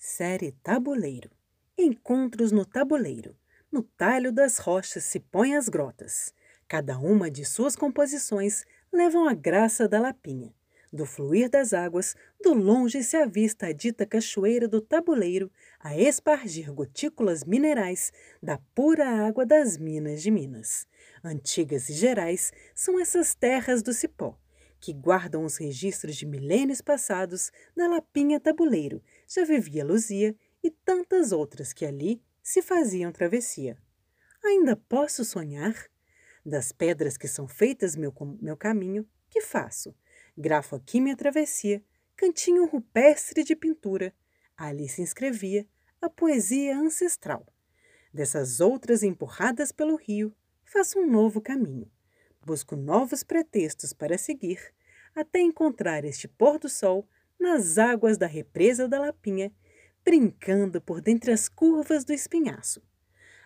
Série Tabuleiro. Encontros no tabuleiro. No talho das rochas se põem as grotas. Cada uma de suas composições levam a graça da lapinha. Do fluir das águas, do longe se avista a dita cachoeira do tabuleiro a espargir gotículas minerais da pura água das minas de Minas. Antigas e gerais são essas terras do cipó, que guardam os registros de milênios passados na lapinha tabuleiro, já vivia Luzia e tantas outras que ali se faziam travessia. Ainda posso sonhar? Das pedras que são feitas meu, meu caminho, que faço? Grafo aqui minha travessia, cantinho rupestre de pintura. Ali se inscrevia a poesia ancestral. Dessas outras empurradas pelo rio, faço um novo caminho. Busco novos pretextos para seguir, até encontrar este pôr do sol nas águas da represa da Lapinha, brincando por dentre as curvas do espinhaço.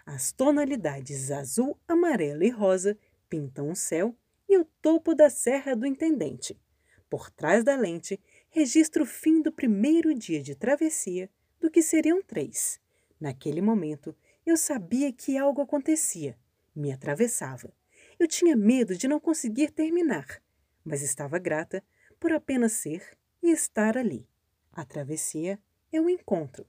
As tonalidades azul, amarelo e rosa pintam o céu e o topo da Serra do Intendente. Por trás da lente, registro o fim do primeiro dia de travessia, do que seriam três. Naquele momento, eu sabia que algo acontecia, me atravessava. Eu tinha medo de não conseguir terminar, mas estava grata por apenas ser e estar ali. A travessia é o encontro.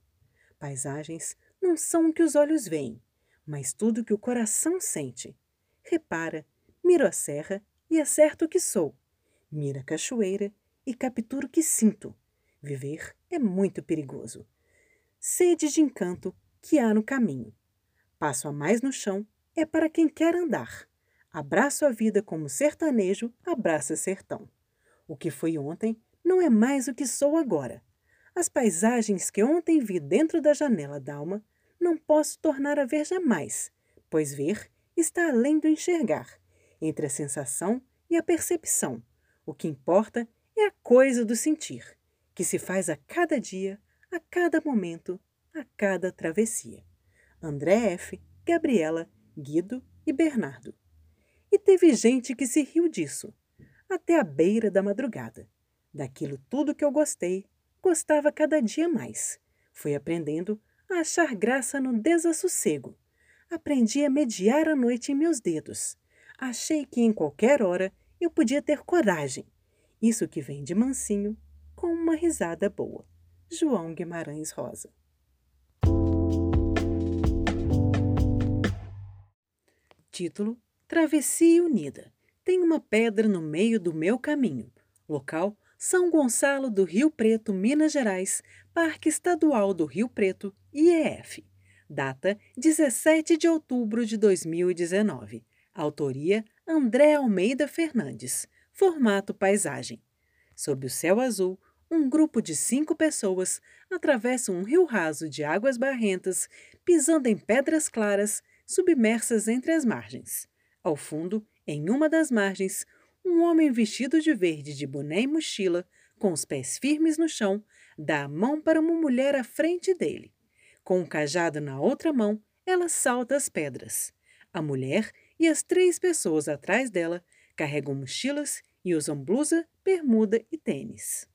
Paisagens não são o que os olhos veem, mas tudo o que o coração sente. Repara, miro a serra e acerto o que sou mira a cachoeira e captura o que sinto. Viver é muito perigoso. Sede de encanto que há no caminho. Passo a mais no chão é para quem quer andar. Abraço a vida como sertanejo abraça sertão. O que foi ontem não é mais o que sou agora. As paisagens que ontem vi dentro da janela d'alma não posso tornar a ver jamais, pois ver está além do enxergar, entre a sensação e a percepção o que importa é a coisa do sentir, que se faz a cada dia, a cada momento, a cada travessia. André F., Gabriela, Guido e Bernardo. E teve gente que se riu disso, até a beira da madrugada. Daquilo tudo que eu gostei, gostava cada dia mais. Fui aprendendo a achar graça no desassossego. Aprendi a mediar a noite em meus dedos. Achei que em qualquer hora eu podia ter coragem. Isso que vem de mansinho, com uma risada boa. João Guimarães Rosa. Título: Travessia Unida. Tem uma pedra no meio do meu caminho. Local: São Gonçalo do Rio Preto, Minas Gerais, Parque Estadual do Rio Preto, IEF. Data: 17 de outubro de 2019. Autoria: André Almeida Fernandes. Formato paisagem. Sob o céu azul, um grupo de cinco pessoas atravessa um rio raso de águas barrentas, pisando em pedras claras, submersas entre as margens. Ao fundo, em uma das margens, um homem vestido de verde de boné e mochila, com os pés firmes no chão, dá a mão para uma mulher à frente dele. Com um cajado na outra mão, ela salta as pedras. A mulher e as três pessoas atrás dela carregam mochilas e usam blusa, bermuda e tênis.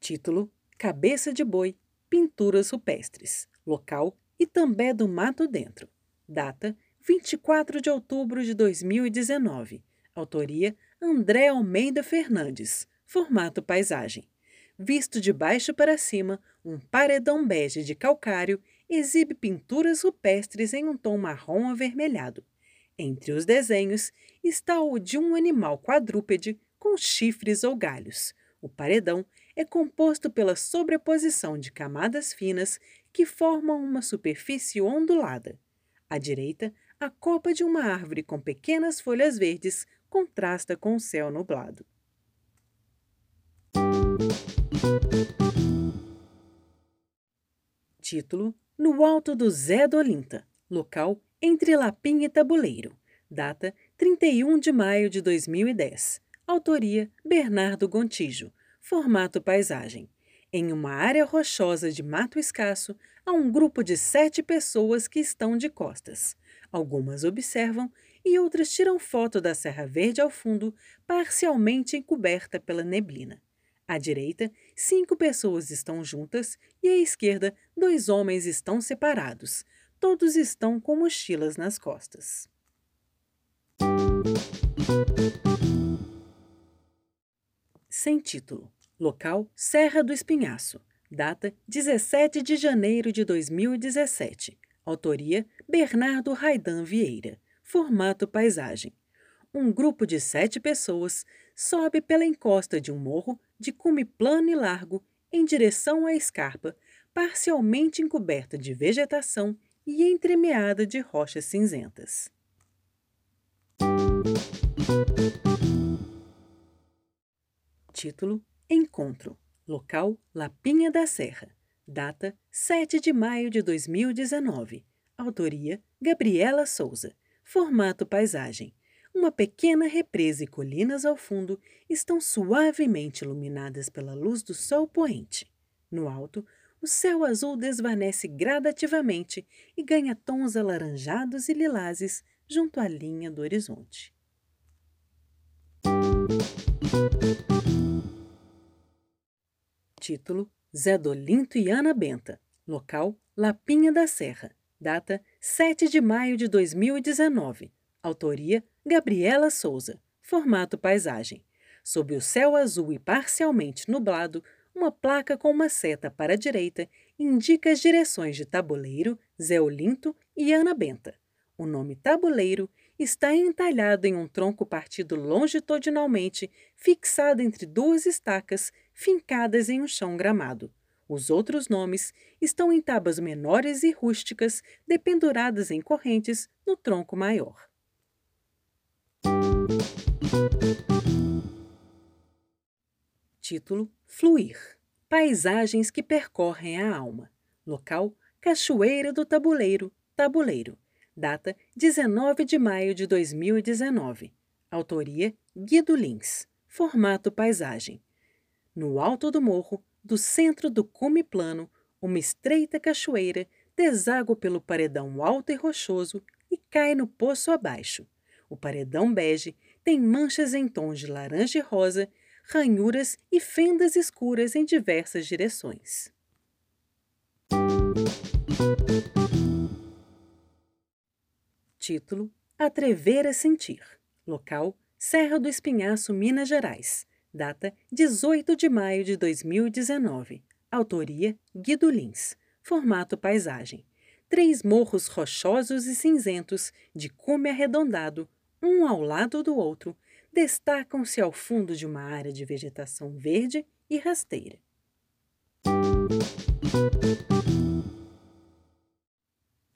Título: Cabeça de Boi, Pinturas Rupestres. Local: Itambé do Mato Dentro. Data: 24 de outubro de 2019. Autoria: André Almeida Fernandes. Formato paisagem. Visto de baixo para cima, um paredão bege de calcário exibe pinturas rupestres em um tom marrom avermelhado. Entre os desenhos está o de um animal quadrúpede com chifres ou galhos. O paredão é composto pela sobreposição de camadas finas que formam uma superfície ondulada. À direita, a copa de uma árvore com pequenas folhas verdes contrasta com o céu nublado. Título: No Alto do Zé do Olinta. Local: Entre Lapim e Tabuleiro. Data: 31 de maio de 2010. Autoria: Bernardo Gontijo. Formato paisagem. Em uma área rochosa de mato escasso, há um grupo de sete pessoas que estão de costas. Algumas observam e outras tiram foto da Serra Verde ao fundo, parcialmente encoberta pela neblina. À direita, cinco pessoas estão juntas e à esquerda, dois homens estão separados. Todos estão com mochilas nas costas. Sem título. Local: Serra do Espinhaço. Data: 17 de janeiro de 2017. Autoria: Bernardo Raidan Vieira. Formato paisagem. Um grupo de sete pessoas sobe pela encosta de um morro de cume plano e largo em direção à escarpa, parcialmente encoberta de vegetação e entremeada de rochas cinzentas. Título: Encontro. Local: Lapinha da Serra. Data: 7 de maio de 2019. Autoria: Gabriela Souza. Formato paisagem. Uma pequena represa e colinas ao fundo estão suavemente iluminadas pela luz do sol poente. No alto, o céu azul desvanece gradativamente e ganha tons alaranjados e lilazes junto à linha do horizonte. Título: Zé Dolinto e Ana Benta. Local: Lapinha da Serra. Data: 7 de maio de 2019. Autoria: Gabriela Souza. Formato paisagem. Sob o céu azul e parcialmente nublado, uma placa com uma seta para a direita indica as direções de Tabuleiro, Zé Olinto e Ana Benta. O nome Tabuleiro está entalhado em um tronco partido longitudinalmente, fixado entre duas estacas fincadas em um chão gramado. Os outros nomes estão em tábuas menores e rústicas, dependuradas em correntes no tronco maior. Título: Fluir. Paisagens que percorrem a alma. Local: Cachoeira do Tabuleiro, Tabuleiro. Data: 19 de maio de 2019. Autoria: Guido Lins. Formato paisagem. No alto do morro, do centro do cume plano, uma estreita cachoeira deságua pelo paredão alto e rochoso e cai no poço abaixo. O paredão bege tem manchas em tons de laranja e rosa, ranhuras e fendas escuras em diversas direções. Título: Atrever a Sentir. Local: Serra do Espinhaço, Minas Gerais. Data: 18 de maio de 2019. Autoria: Guido Lins. Formato paisagem. Três morros rochosos e cinzentos, de cume arredondado, um ao lado do outro, destacam-se ao fundo de uma área de vegetação verde e rasteira.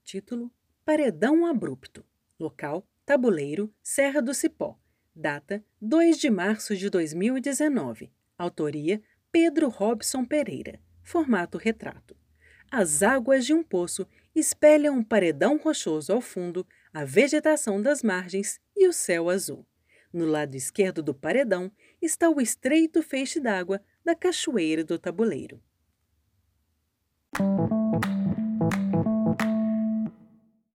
Título: Paredão Abrupto. Local: Tabuleiro, Serra do Cipó. Data: 2 de março de 2019. Autoria: Pedro Robson Pereira. Formato retrato. As águas de um poço espelham um paredão rochoso ao fundo, a vegetação das margens e o céu azul. No lado esquerdo do paredão está o estreito feixe d'água da Cachoeira do Tabuleiro.